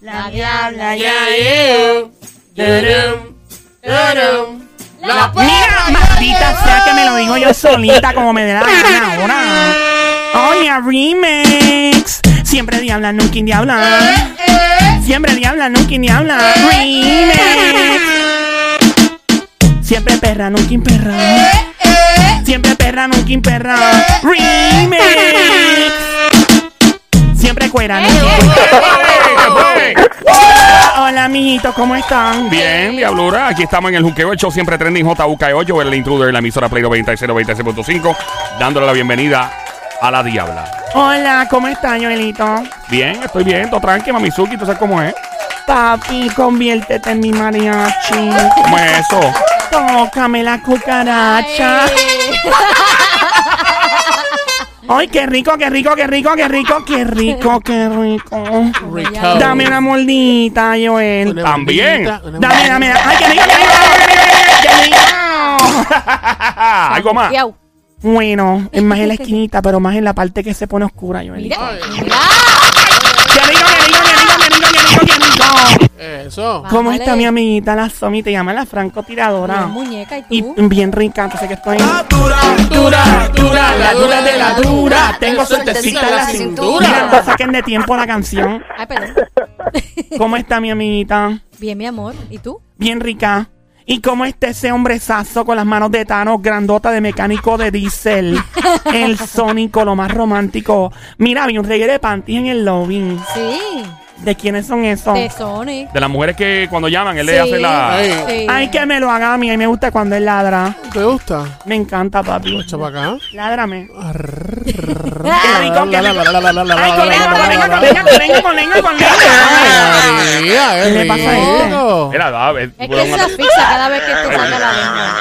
La diabla Ya, turum. La Mira, maldita sea que me lo digo yo solita como me dé la gana ahora. Oye, remix. Siempre diabla, nunca diabla. Siempre diabla, nunca diabla. Remix. Siempre perra, nunca perra. Siempre perra, nunca perra. Remix. Siempre cuera, nunca Hola, amiguitos, ¿cómo están? Bien, Diablura, aquí estamos en el Juqueo, el show siempre trending JUK8, el intruder en la emisora Play 96, 96.5, dándole la bienvenida a la Diabla. Hola, ¿cómo están, Joelito? Bien, estoy bien, todo tranqui, Mamizuki, ¿tú sabes cómo es? Papi, conviértete en mi mariachi. ¿Cómo es eso? Tócame la cucaracha. Ay, qué rico, qué rico, qué rico, qué rico, qué rico, qué rico. Rico. Dame una mordita, Joel. Una También. una Dame, dame. Ay, qué rico, qué rico, qué rico, qué rico. ¿Algo más? Bueno, es más en la esquinita, pero más en la parte que se pone oscura, Joel. Mira. Eso. ¿Cómo Bájale. está mi amiguita la Somi? Te llama la francotiradora. Muñeca y Y tú. bien rica, entonces que estoy. Dura, dura, la dura de la dura. Tengo suertecita en la Mira, cintura. no saquen de tiempo la canción. Ay, perdón. ¿Cómo está mi amiguita? Bien, mi amor. ¿Y tú? Bien rica. ¿Y cómo está ese hombrezazo con las manos de Thanos, grandota de mecánico de diésel? El sónico, lo más romántico. Mira, vi un reguero de panties en el lobby. Sí. ¿De quiénes son esos? De Sony. De las mujeres que cuando llaman, él le Sí. hace la... Ay. Sí. Ay, que me lo haga a mí. A mí me gusta cuando él ladra. ¿Te gusta? Me encanta, papi. Echa para acá. Ládrame. Ay, con lengua, con lengua, con lengua, con lengua, con lengua, con lengua. ¿Qué le pasa a este? Mira, va, ve- Es que se asfixia cada vez que te saca la lengua.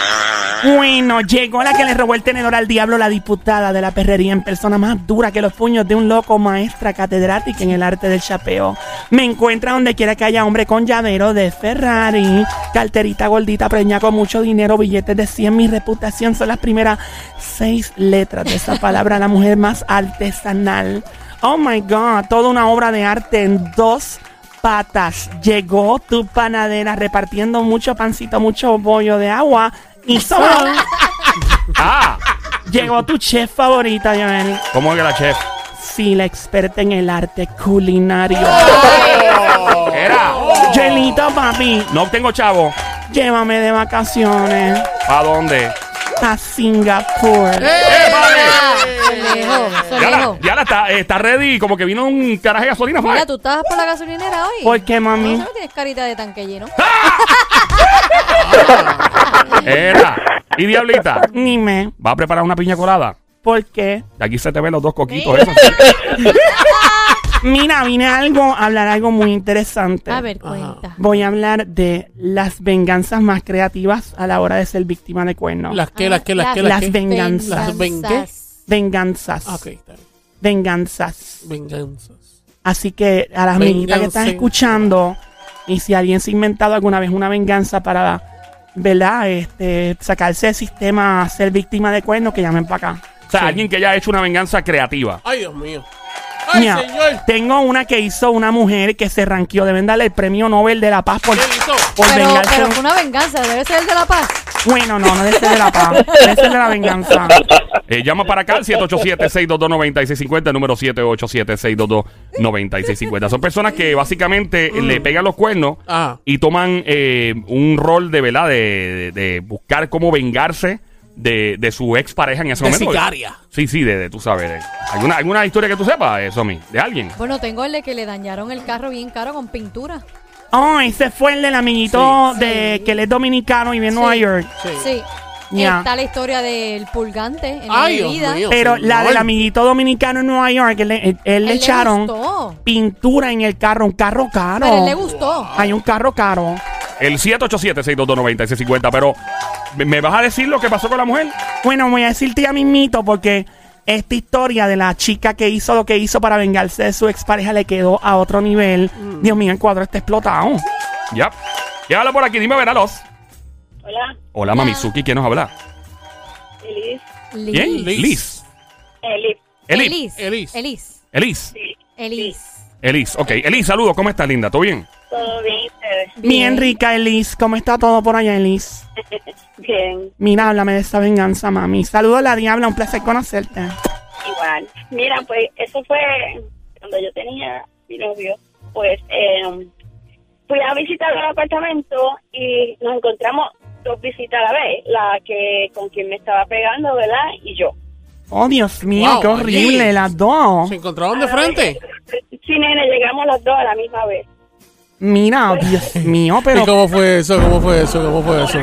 Bueno, llegó la que le robó el tenedor al diablo, la diputada de la perrería en persona más dura que los puños de un loco maestra catedrática en el arte del chapeo. Me encuentra donde quiera que haya hombre con llavero de Ferrari, carterita gordita, preña con mucho dinero, billetes de 100. Mi reputación son las primeras seis letras de esa palabra, la mujer más artesanal. Oh my God, toda una obra de arte en dos patas. Llegó tu panadera repartiendo mucho pancito, mucho bollo de agua y sol. Ah, Llegó tu chef favorita, Joel. ¿cómo es que la chef? Sí, la experta en el arte culinario. Era. Joelito, papi, No tengo chavo. llévame de vacaciones ¿A dónde? a Singapur. ¡Eh, Ah, lejos, eso Ya la, ya la está, está ready, como que vino un caraje de gasolina. Mira, tú estás por la gasolinera hoy. ¿Por qué, mami? No, tienes carita de tanque lleno. Era. Y Diablita, Dime, ¿va a preparar una piña colada? ¿por qué? De aquí se te ven los dos coquitos esos. Mira, vine a algo, a hablar algo muy interesante. A ver, cuenta. Voy a hablar de las venganzas más creativas a la hora de ser víctima de cuernos. Las que, las que, las que, Las las que. venganzas. Las ven- Venganzas. Ah, Ok, está bien. Venganzas. Venganzas. Así que a las amiguitas que están escuchando, y si alguien se ha inventado alguna vez una venganza para, ¿verdad? Este, sacarse del sistema, ser víctima de cuernos, que llamen para acá. O sea, alguien que haya hecho una venganza creativa. Ay, Dios mío. Ay, Mira, señor. tengo una que hizo una mujer que se ranqueó. Deben darle el premio Nobel de la Paz por, por Pero, vengarse. pero fue una venganza, debe ser el de la paz. Bueno, no, no debe ser de la paz. Debe ser de la venganza. Eh, llama para acá al 787-622-9650, el número 787-622-9650. Son personas que básicamente Mm. le pegan los cuernos Ajá. y toman eh, un rol de, ¿verdad? De, de- de buscar cómo vengarse de, de su ex pareja en ese De momento. sicaria. Sí, sí, de, de tú sabes. de- ¿Alguna, ¿Alguna historia que tú sepas, eso, mi? ¿De alguien? Bueno, tengo el de que le dañaron el carro bien caro con pintura. Oh, ese fue el del amiguito Sí. de Sí. que él es dominicano y vive en Sí. Nueva York. Sí. Sí. Ya. Está la historia del pulgante en Ay, la Dios mío. Pero señor. la del amiguito dominicano en Nueva York, él, él- él le Él echaron gustó. pintura en el carro, un carro caro. Pero a él le gustó. Hay un carro caro. El 787-622-9650. Pero, ¿me- ¿me vas a decir lo que pasó con la mujer? Bueno, voy a decirte ya mismito porque esta historia de la chica que hizo lo que hizo para vengarse de su expareja le quedó a otro nivel. Mm. Dios mío, el cuadro está explotado. Ya. ¿Quién habla por aquí? Dime, Veralos. Hola, Hola, Mamizuki. ¿Quién nos habla? Elis. ¿Quién? Liz. Liz. Elis. Elis. Elis. Elis. Elis. Elis. Elis, ok. Elis, saludos. ¿Cómo estás, linda? ¿Todo bien? ¿Todo bien ustedes? Bien rica, Elis. ¿Cómo está todo por allá, Elis? Bien, Mira, háblame de esta venganza, mami. Saludos a la diabla, un placer conocerte. igual. Mira, pues eso fue cuando yo tenía mi novio. Pues eh, fui a visitar el apartamento y nos encontramos dos visitas a la vez. La que con quien me estaba pegando, ¿verdad? Y yo. Oh, Dios mío, Wow, qué horrible, allí. las dos. ¿Se encontraron de frente? Sí, nene, llegamos las dos a la misma vez. Mira, Dios mío, ¿Y pero... cómo fue eso? ¿Cómo fue eso? ¿Cómo fue eso?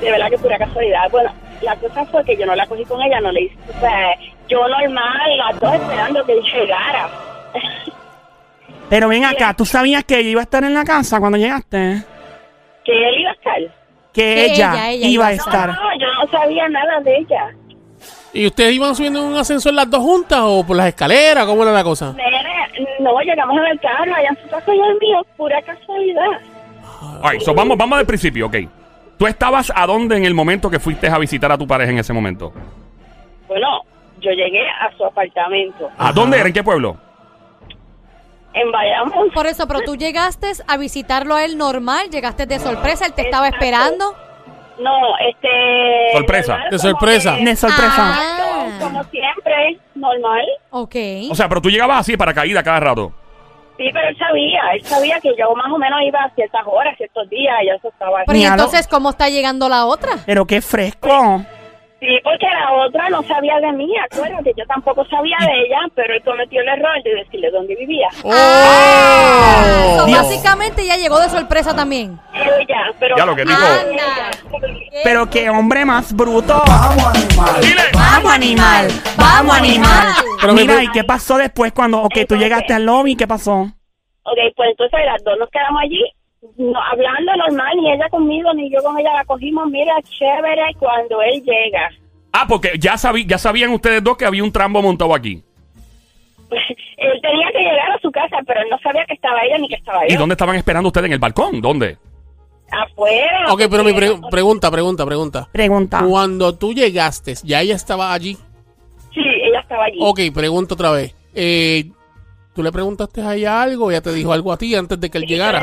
De verdad que pura casualidad. Bueno, la cosa fue que yo no la cogí con ella, no le hice. O sea, yo normal, las dos esperando que él llegara. Pero ven acá, ¿tú sabías que ella iba a estar en la casa cuando llegaste? que él iba a estar. Que, Que ella, ella, ella iba a a estar. No, no, yo no sabía nada de ella. ¿Y ustedes iban subiendo en un ascensor las dos juntas o por las escaleras? ¿Cómo era la cosa? No, llegamos en el carro, allá en su casa y el mío, pura casualidad. All right, so vamos, vamos del principio, ok. ¿Tú estabas a dónde en el momento que fuiste a visitar a tu pareja en ese momento? Bueno, yo llegué a su apartamento ¿A dónde era? ¿En qué pueblo? en Bayamón. Por eso, pero tú llegaste a visitarlo a él normal, llegaste de sorpresa, él te estaba esperando. No, este... Sorpresa. normal, De sorpresa. que- De sorpresa. Ah. Como siempre, normal. Ok. O sea, pero tú llegabas así para caída cada rato. Sí, pero él sabía, él sabía que yo más o menos iba a ciertas horas, ciertos días, y eso estaba Pero ¿y entonces cómo está llegando la otra? Pero qué fresco. Sí, porque la otra no sabía de mí, acuérdate, yo tampoco sabía de ella, pero él cometió el error de decirle dónde vivía. Ah, so, Dios. básicamente ya llegó de sorpresa también. Ella, pero... Ya lo que digo. Pero qué hombre más bruto. Dile. Vamos, animal. Vamos, animal. Pero mi Mira, ¿y qué pasó después cuando ok, tú llegaste al lobby? ¿Qué pasó? Ok, pues entonces las dos nos quedamos allí, no, hablando normal, ni ella conmigo, ni yo con ella la cogimos, mira, chévere, cuando él llega. Ah, porque ya, sabí, ya sabían ustedes dos que había un trambo montado aquí. él tenía que llegar a su casa, pero él no sabía que estaba ella ni que estaba ¿Y yo. dónde estaban esperando ustedes? ¿En el balcón? ¿Dónde? Afuera. Ok, pero mi pre- pregunta, pregunta, pregunta. Pregunta. Cuando tú llegaste, ¿ya ella estaba allí? Sí, ella estaba allí. Ok, pregunto otra vez. Eh, ¿Tú le preguntaste a ella algo? ¿Ella te dijo algo a ti antes de que él llegara?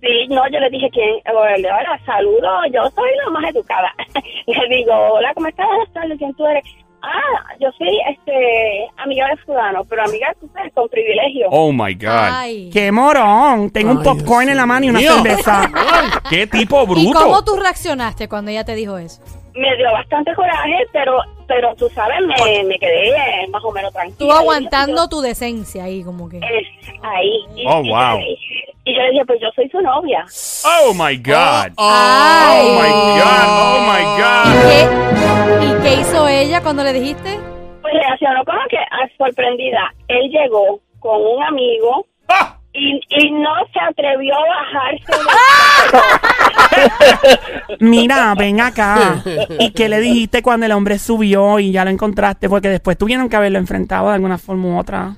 Sí, no, yo le dije que, bueno, ahora saludo, yo soy la más educada. le digo, hola, ¿cómo estás? Buenas tardes, ¿quién tú eres? Ah, yo soy, este, amiga de fulano, pero amiga, tú sabes, con privilegio. Oh my God. Ay. Qué morón. Tengo un Ay, popcorn Dios en la mano y una mío. cerveza. ¿Qué tipo ¿Y bruto? cómo tú reaccionaste cuando ella te dijo eso? Me dio bastante coraje, pero, pero tú sabes, me, me quedé eh, más o menos tranquila. Tú aguantando tu decencia ahí, como que. Es ahí. Y, Oh, y- wow. Y yo le dije, pues yo soy su novia. Oh my God. Oh, Ay. Oh my God. Oh my God. ¿Qué? ¿Y qué hizo ella cuando le dijiste? Pues reaccionó como que ah, sorprendida. Él llegó con un amigo. Y, y no se atrevió a bajarse. Mira, ven acá. ¿Y qué le dijiste cuando el hombre subió y ya lo encontraste? Porque después tuvieron que haberlo enfrentado de alguna forma u otra.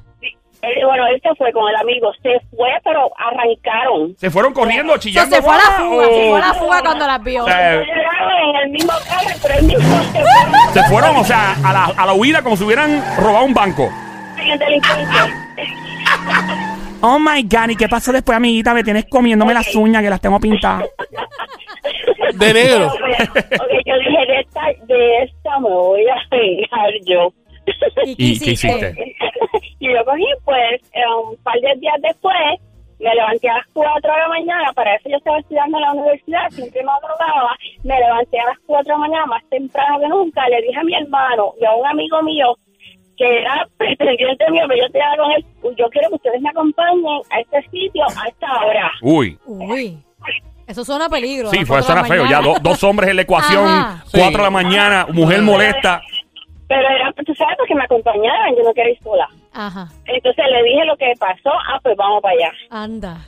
Él- bueno, él se fue con el amigo. Se fue, pero arrancaron. ¿Se fueron corriendo, O sea, chillando? se fue a la fuga, se fue a la o- fuga cuando las vio. O sea, en el mismo carro, pero él mismo se fue. Se fueron, o sea, a la, a la huida como si hubieran robado un banco. el delincuente. Oh my God. ¿Y qué pasó después, amiguita? Me tienes comiéndome las uñas que las tengo pintadas. De negro. ok, yo dije, de esta, de esta me voy a vengar yo. ¿Y qué hiciste? y yo cogí, pues, eh, un par de días después, me levanté a las 4 de la mañana, para eso yo estaba estudiando en la universidad, siempre me madrugaba, me levanté a las 4 de la mañana, más temprano que nunca, le dije a mi hermano y a un amigo mío, que era pretendiente mío, pero yo te con él, yo quiero que ustedes me acompañen a este sitio a esta hora. Uy. Uy. Eso suena a peligro. Sí, fue suena la feo. Ya do- dos hombres en la ecuación, Ajá. cuatro Sí. de la mañana, mujer molesta. Pero era, tú sabes, porque me acompañaran, yo no quería ir sola. Ajá. Entonces le dije lo que pasó, ah, pues vamos para allá. Anda.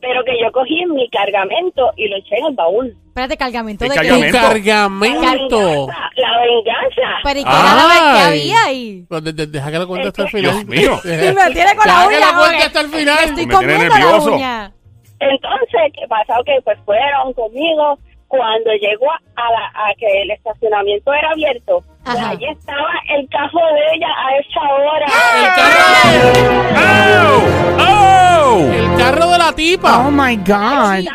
Pero que yo cogí mi cargamento y lo eché en el baúl. Espérate, cargamento ¿Qué de cargamento? qué? Cargamento. venganza, la venganza. Pero ¿y qué era la vez que Ay. había ahí? Pues de- de- Deja que lo cuente hasta el final. Dios mío. Y me tiene con la Deja que uña. lo cuente hasta el me final. Estoy Me tiene comiendo la nervioso. uña. Entonces, ¿qué pasa? Ok, pues fueron conmigo. Cuando llegó a, la, a que el estacionamiento era abierto, pues Ajá. allí estaba el cajo de ella a esa hora. El carro. ¡Oh! ¡Oh! tipa. Oh my God. Estaba ahí,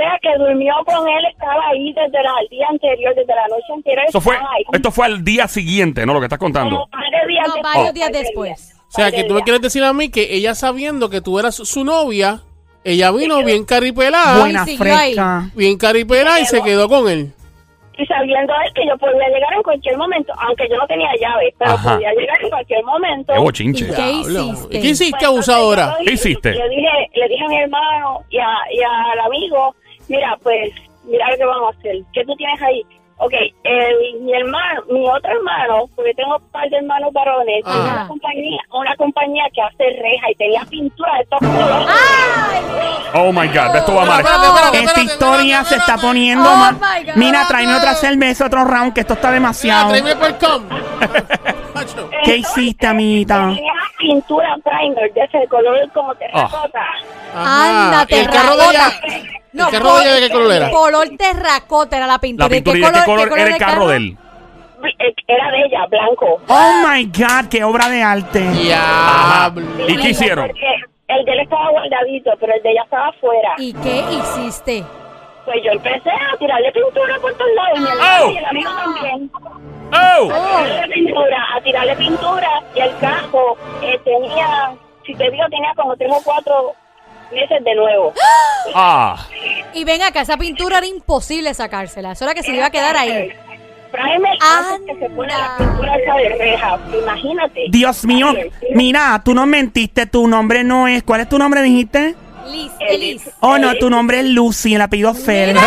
sea, que durmió con él, estaba ahí desde la- el día anterior, desde la noche anterior. Eso fue, ahí. esto fue al día siguiente, ¿no? Lo que estás contando. Varios días No, después. varios días después. O sea, que tú me quieres decir a mí que ella sabiendo que tú eras su novia, ella vino bien caripelada, Buena fresca. bien caripelada y se quedó con él. Y sabiendo él que yo podía llegar en cualquier momento, aunque yo no tenía llave, pero Ajá. podía llegar en cualquier momento. Qué bochinche. ¿Qué hiciste? ¿Y ¿Qué hiciste, Pues, abusadora? ¿Qué hiciste? Yo dije, le dije a mi hermano y, a, y al amigo, mira, pues, mira lo que vamos a hacer. ¿Qué tú tienes ahí? Ok, el, mi hermano, mi otro hermano, porque tengo un par de hermanos varones, tiene una compañía, una compañía que hace reja y tenía pintura de todos colores. Oh my God, esto va mal. Esta historia se está poniendo Oh mal. my God. Mira, tráeme otra cerveza, otro round, que esto está Mira, demasiado. tráeme por com. Macho. ¿Qué hiciste, amiguita? Tenía pintura primer de ese color como terracota. Ajá. Anda, ¿Y el carro de ella? No, ¿El carro de ella de qué color era? Color terracota era la pintura. La pintura y de qué color era el carro de él. Era de ella, blanco. Oh my God, qué obra de arte. Diablo. ¿Y qué hicieron? Porque el de él estaba guardadito, pero el de ella estaba afuera. ¿Y qué hiciste? Pues yo empecé a tirarle pintura por todos lados y mi hermano Oh. y el amigo también. ¡Oh! A tirarle pintura, a tirarle pintura y el cajo eh, tenía, si te digo, tenía como tres o cuatro meses de nuevo. Ah. Y ven acá, esa pintura era imposible sacársela. Eso era que se le iba a quedar ahí. Que se pone la pintura esa de reja, imagínate. Dios mío, mira, tú no mentiste, tu nombre no es. ¿Cuál es tu nombre, dijiste? Liz, Eh, Liz. Oh, no, tu nombre es Lucy, el apellido Fer.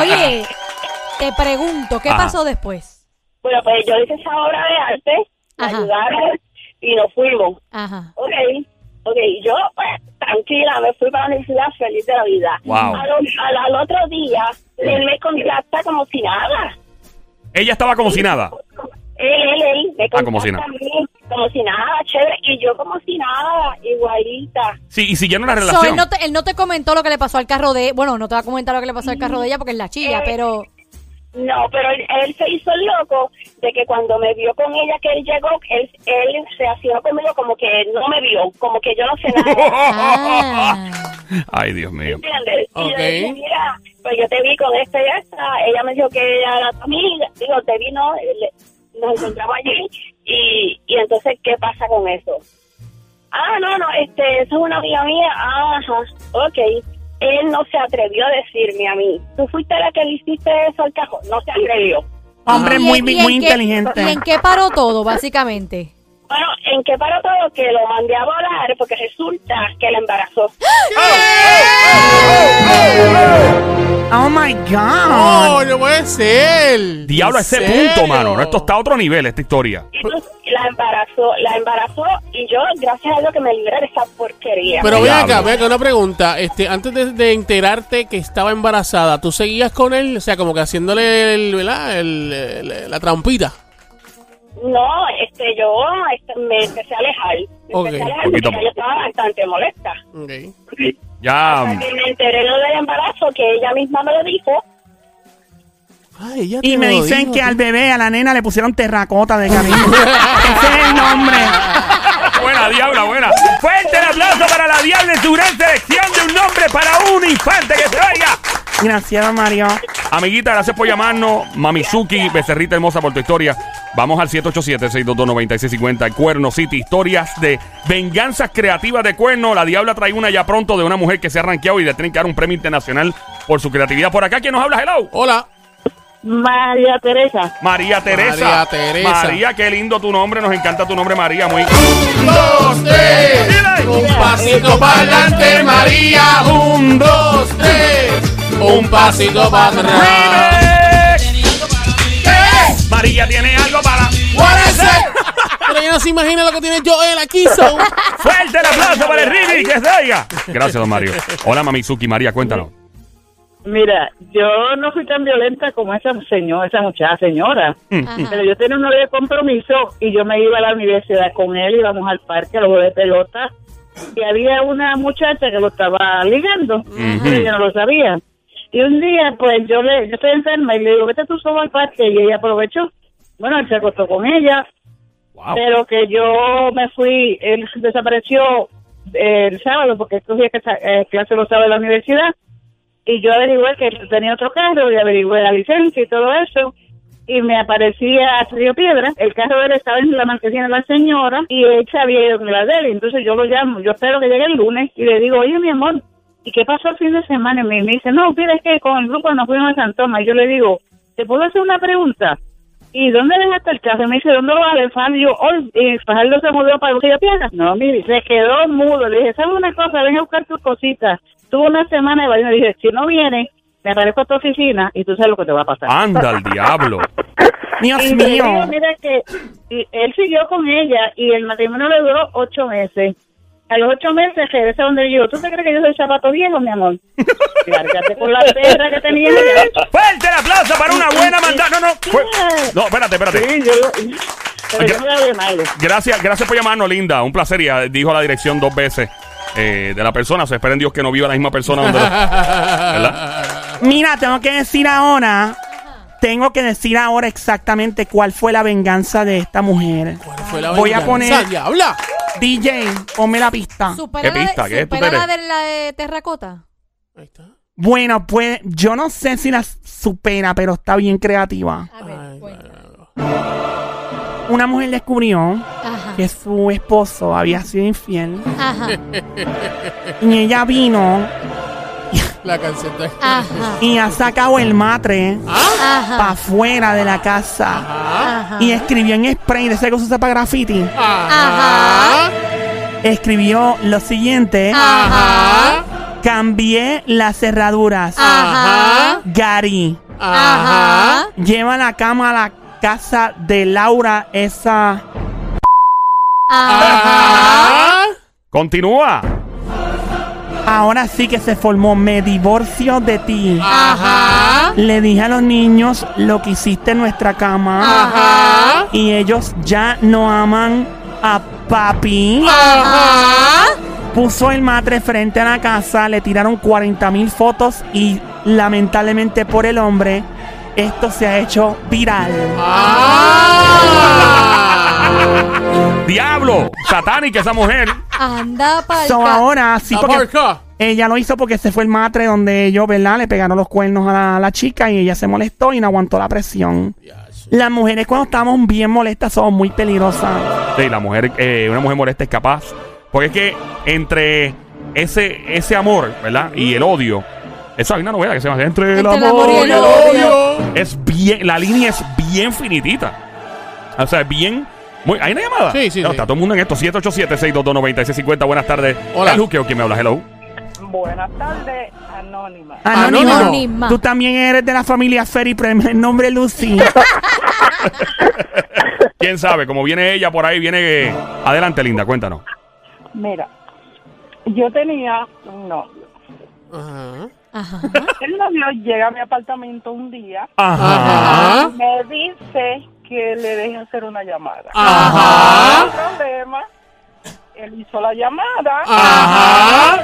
Oye, te pregunto, ¿qué Ajá. pasó después? Bueno, pues yo hice esa obra de arte, me Ajá. ayudaron y nos fuimos. Ajá. Ok, ok, yo pues, tranquila, me fui para la universidad feliz de la vida. Wow. Al, al- al otro día, él me contacta como si nada. Ella estaba como si nada. Él, él, él, me Ah, como si contacta a mí, como si nada, chévere, y yo como si nada, igualita. Sí, y siguieron la So, relación. él, no te, él no te comentó lo que le pasó al carro de... Bueno, no te va a comentar lo que le pasó al carro de ella porque es la chilla, Eh, pero... No, pero él, él se hizo el loco de que cuando me vio con ella que él llegó, él, él se hacía conmigo como que no me vio, como que yo no sé nada. Ah. Ay, Dios mío. ¿Entiendes? Y yo dije, mira, pues yo te vi con esta y esta. Ella me dijo que ella era tu amiga. Digo, te vi, no, nos encontramos allí. Y, y entonces, ¿qué pasa con eso? Ah, no, no, este, eso es una amiga mía. Ajá, ok. Él no se atrevió a decirme a mí. ¿Tú fuiste la que le hiciste eso al cajón? No se atrevió. Hombre ¿Y muy, muy qué- inteligente. ¿Y en qué paró todo, básicamente? Bueno, ¿en qué paró todo? Que lo mandé a volar porque resulta que la embarazó. Oh my God. No, no puede ser. Diablo, a ¿En ese serio? punto, mano. Esto está a otro nivel, esta historia. Y pues, la embarazó, la embarazó y yo, gracias a Dios que me libré de esa porquería. Pero ven acá, ven acá, una pregunta. Este, antes de, de enterarte que estaba embarazada, ¿tú seguías con él? O sea, como que haciéndole el, ¿verdad? El- el- la trampita. No, este, yo este, me empecé a alejar. Me Ok. empecé a alejar porque yo estaba bastante molesta. Ok. Ya. Hasta que me enteré lo del embarazo, que ella misma me lo dijo. Ay, ella Y me dicen dijo, que tú. al bebé, a la nena, le pusieron terracota de cariño. Ese es el nombre. Buena, diabla, buena. Fuerte el aplauso para la diabla en su gran selección de un nombre para un infante que se vaya. Gracias, Mario. Amiguita, gracias por llamarnos. Mamizuki, becerrita hermosa por tu historia. Vamos al 787-622-9650. Cuerno City. Historias de venganzas creativas de cuerno. La Diabla trae una ya pronto de una mujer que se ha rankeado y le tienen que dar un premio internacional por su creatividad. Por acá, ¿quién nos habla? Hello. Hola. María Teresa. María Teresa. María Teresa. María, qué lindo tu nombre. Nos encanta tu nombre, María. Muy. dos, tres. Un pasito para adelante, María. Un, dos, tres. Un pasito para atrás. Remix. María tiene algo para. Is it? Pero ella no se imagina lo que tiene Joel aquí, so. Fuerte el aplauso para el remix que se oiga. Gracias, don Mario. Hola, Mamizuki. María, cuéntanos. Mira, yo no fui tan violenta como esa señora, esa muchacha señora. Ajá. Pero yo tenía un novio de compromiso y yo me iba a la universidad con él, íbamos al parque a los juegos de pelota y había una muchacha que lo estaba ligando, pero yo no lo sabía. Y un día, pues yo le, yo estoy enferma y le digo, vete tú solo al parque y ella aprovechó. Bueno, él se acostó con ella, Wow. pero que yo me fui, él desapareció el sábado, porque escogía que eh, clase los sábados de la universidad. Y yo averigué que él tenía otro carro y averigué la licencia y todo eso. Y me aparecía a Río Piedra. El carro de él estaba en la marquesina de la señora y él se había ido con la de él. Entonces yo lo llamo. Yo espero que llegue el lunes y le digo, oye, mi amor, ¿y qué pasó el fin de semana? Y me, me dice, no, mira, es que con el grupo nos fuimos a San Tomás. Y yo le digo, ¿te puedo hacer una pregunta? ¿Y dónde dejaste el carro? Y me dice, ¿dónde lo vas a dejar? Y yo, oh, y Fajardo se mudó para Río Piedra. No, mire, se quedó mudo. Le dije, ¿sabes una cosa? Ven a buscar tus cositas. Tuvo una semana de baño. Le dije, si no viene, me aparezco a tu oficina y tú sabes lo que te va a pasar. Anda al diablo. Dios Y mío. digo, mira que y él siguió con ella y el matrimonio le duró ocho meses. A los ocho meses regresa donde yo. ¿Tú te crees que yo soy zapato viejo, mi amor? Lárgate con la perra que tenía. Fuerte el aplauso para una buena mandada. No, no. fue- No, espérate, espérate. Sí, yo Pero yo no malo. Gracias, gracias por llamarnos, Linda. Un placer. Y ah, dijo la dirección dos veces eh, de la persona. Se espera en Dios que no viva la misma persona. Donde lo- ¿verdad? Mira, tengo que decir ahora. Tengo que decir ahora exactamente cuál fue la venganza de esta mujer. ¿Cuál fue la Voy a venganza, poner- diabla? DJ, ponme la pista. ¿Supera ¿Qué pista? la ¿Qué de, tú supera la de la de terracota? Ahí está. Bueno, pues yo no sé si la supera, pero está bien creativa. A ver, Ay, cuéntame. Una mujer descubrió Ajá. que su esposo había sido infiel Ajá. y ella vino La canción de... Ajá. y ha sacado el matre para Ajá. afuera de la casa Ajá. Y escribió en spray de ese que se usa para graffiti. Ajá. Escribió lo siguiente: Ajá. Cambié las cerraduras. Ajá. Gary, Ajá. lleva la cama a la casa de Laura, esa. Ajá. Continúa. Ahora sí que se formó. Me divorcio de ti. Ajá. Le dije a los niños lo que hiciste en nuestra cama. Ajá. Y ellos ya no aman a papi. Ajá. Puso el matre frente a la casa, le tiraron 40 mil fotos y lamentablemente por el hombre, esto se ha hecho viral. Ah. Diablo. Satánica esa mujer. Anda pa'l So ahora sí, porque ella lo hizo porque se fue el matre donde ellos, ¿verdad? Le pegaron los cuernos a la, a la chica y ella se molestó y no aguantó la presión. Las mujeres cuando estamos bien molestas somos muy peligrosas. Sí, la mujer, eh, una mujer molesta es capaz. Porque es que entre ese, ese amor, ¿verdad? Y el odio. Esa hay una novela que se llama Entre el Entre el amor, amor y el odio. Es bien, la línea es bien finitita. O sea, es bien. Muy, ¿Hay una llamada? Sí, sí, No, sí. Está todo el mundo en esto. 787-622-9650. Buenas tardes. Hola. El Juqueo, ¿quién me habla? Hello. Buenas tardes, Anónima. Anónimo. Anónima. Tú también eres de la familia Ferry, pero el nombre es Lucy. ¿Quién sabe? Como viene ella por ahí, viene. eh, Adelante, linda, cuéntanos. Mira, yo tenía un novio. Ajá. Ajá. El novio llega a mi apartamento un día Ajá. y me dice que le deje hacer una llamada. Ajá. No hay problema. Él hizo la llamada. Ajá.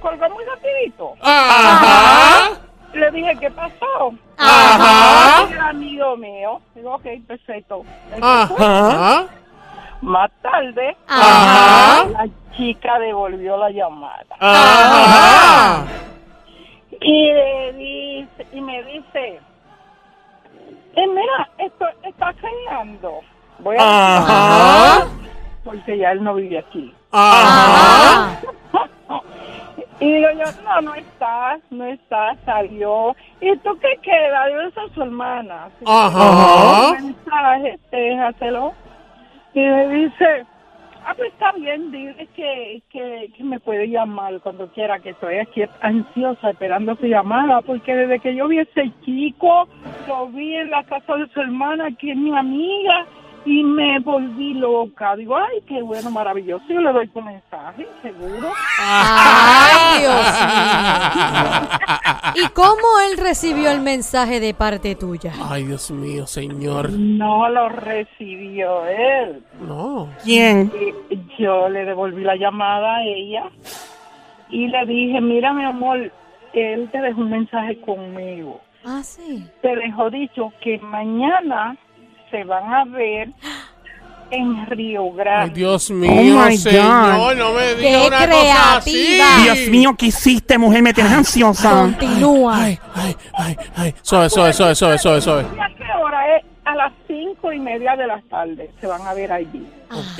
Colgó muy rapidito. Ajá. Le dije, ¿qué pasó? Ajá. El amigo mío. Digo, ok, perfecto. Ajá. Más tarde, Ajá. la chica devolvió la llamada. Ajá. Y, le dice, y me dice, eh, mira, esto está cañando. Voy a Ajá. porque ya él no vive aquí. Ajá. Y digo yo, no, no está, no está, salió. ¿Y tú qué queda? Yo esa es su hermana. Ajá. Un mensaje, déjaselo. Y me dice, ah, pues está bien, dile que, que, me puede llamar cuando quiera, que estoy aquí ansiosa esperando su llamada, porque desde que yo vi ese chico, lo vi en la casa de su hermana, que es mi amiga, y me volví loca. Digo, ay, qué bueno, maravilloso. Yo le doy tu mensaje, seguro. Ay, Dios mío. ¿Y cómo él recibió el mensaje de parte tuya? Ay, Dios mío, señor. No lo recibió él. No. ¿Quién? Y yo le devolví la llamada a ella y le dije, mira mi amor, él te dejó un mensaje conmigo. Ah, sí. Te dejó dicho que mañana se van a ver en Río Ay, Grande. Dios Oh mío, my señor, God. no me Qué diga una cosa así. Dios mío, ¿qué hiciste, mujer? Me tienes ansiosa. Continúa. Ay, ay, ay, ay. Suave, suave, suave, suave, suave, suave. ¿Y a qué hora es? A las cinco y media de la tarde se van a ver allí. Ok.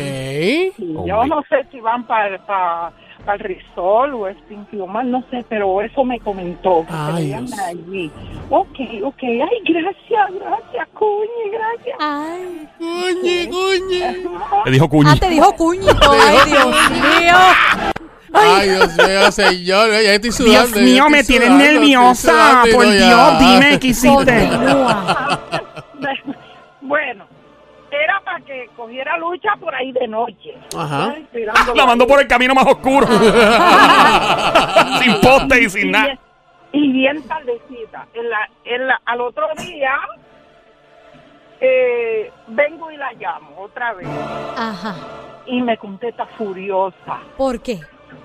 Sí, Oh, yo my- no sé si van para para el Risol o Springfield, no sé, pero eso me comentó. Que se Ay, allí. Ok, ok. Ay, gracias, gracias, Cuñi, gracias. Ay. Cuñi, cuñi. Te dijo Cuñi. Ah, te dijo cuñito. Ay, Dios mío. Ay, Dios mío, señor. Ya estoy sudando. Dios mío, me tienes nerviosa. Por. Dios, dime qué hiciste. Que cogiera lucha por ahí de noche. Ajá. Esperándolo La mandó por el camino más oscuro. sin poste y sin Y nada. bien- Y bien tardecita. En la, en la, al otro día, eh, vengo y la llamo otra vez. Ajá. Y me contesta furiosa. ¿Por qué?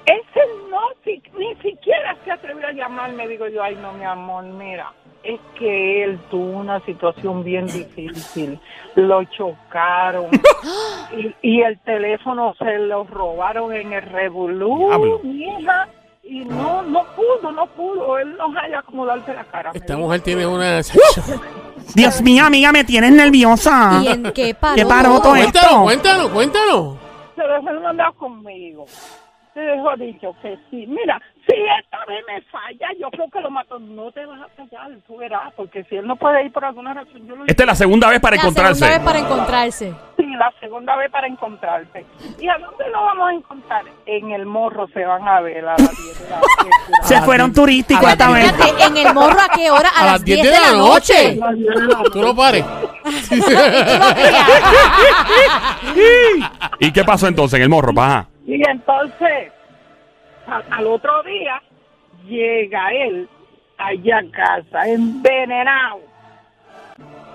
Ese no, si- ni siquiera se atrevió a llamarme. Digo yo, ay, no, mi amor, mira. Es que él tuvo una situación bien difícil. Lo chocaron. y, y el teléfono se lo robaron en el revolú, hija. Y no, no pudo, no pudo. Él no haya como darse la cara. Esta mujer tiene una. Dios mío, amiga, me tienes nerviosa. ¿Y en qué paró? ¿Qué paró todo esto? Cuéntanos, cuéntanos, cuéntanos. se dejó de andar conmigo. Se dejó dicho que sí. Mira, si esta vez me falla, yo creo que lo mato. No te vas a fallar, tú verás, porque si él no puede ir por alguna razón, yo lo Esta es la segunda vez para La encontrarse. segunda vez para encontrarse. Sí, la segunda vez para encontrarse. ¿Y a dónde lo vamos a encontrar? En el morro se van a ver a las 10 de la noche. Se fueron turísticos esta la- vez. En el morro a qué hora? A, las 10 de la noche. A las 10 de la Tú no pares. ¿Y qué pasó entonces en el morro, paja? Y entonces, al otro día, llega él allá a casa, envenenado.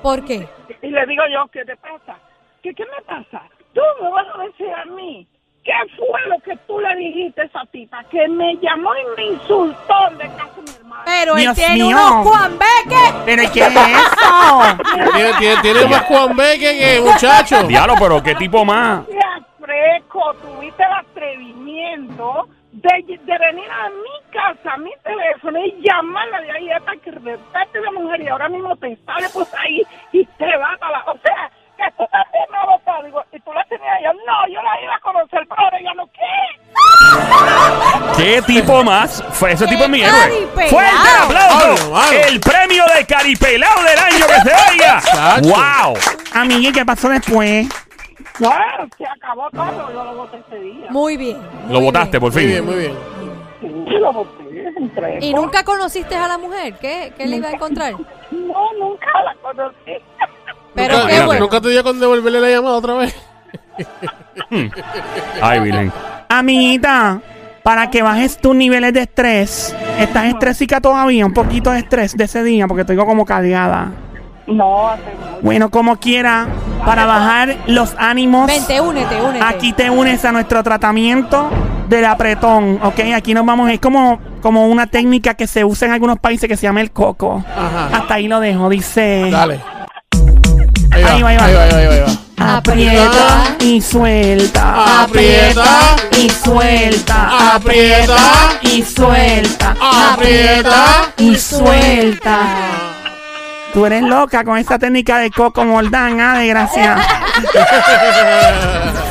¿Por qué? Y le digo yo, ¿qué te pasa? ¿Qué, qué me pasa? Tú me vas a decir a mí, ¿qué fue lo que tú le dijiste a esa tipa? Que me llamó y me insultó de casa de mi hermano. Pero él Dios tiene mío. unos Juan Beque. ¿Pero qué es eso? Tiene, tiene, tiene más que muchacho. Diablo, pero qué tipo más. Fresco, tuviste el atrevimiento de, de venir a mi casa, a mi teléfono y llamarla de ahí hasta que respete la mujer y ahora mismo te sale pues ahí y te va a la... O sea, que tú también me votado, digo, y tú la tenías allá. No, yo la iba a conocer, pero ahora ya no ¿qué? ¿Qué tipo más? Fue ese tipo es mi héroe. ¡Fuerte el aplauso! El premio de caripelao del año que se oiga. ¡Wow! Amiga, ¿y qué pasó después? No, se acabó todo, yo lo voté ese día. Muy bien. Lo votaste por Muy fin. bien, muy bien. Sí, lo voté. ¿Y nunca conociste a la mujer? ¿Qué, qué le iba a encontrar? No, nunca la conocí. Pero nunca, qué bueno. nunca te dio con devolverle la llamada otra vez. Ay, Virgen. Amiguita, para que bajes tus niveles de estrés, ¿estás estrésica todavía? Un poquito de estrés de ese día, porque tengo como cargada. No, hace mucho. Bueno, como quiera, para bajar los ánimos, Vente, únete, únete. aquí te unes a nuestro tratamiento del apretón, ¿ok? Aquí nos vamos, es como, como una técnica que se usa en algunos países que se llama el coco. Ajá. Hasta ahí lo dejo, dice... Dale. Ahí va, Ahí va, ahí va. ahí va, ahí va, ahí va. Aprieta y suelta. Aprieta y suelta. Aprieta y suelta. Aprieta y suelta. Tú eres loca con esta técnica de coco moldán, ah, desgracia.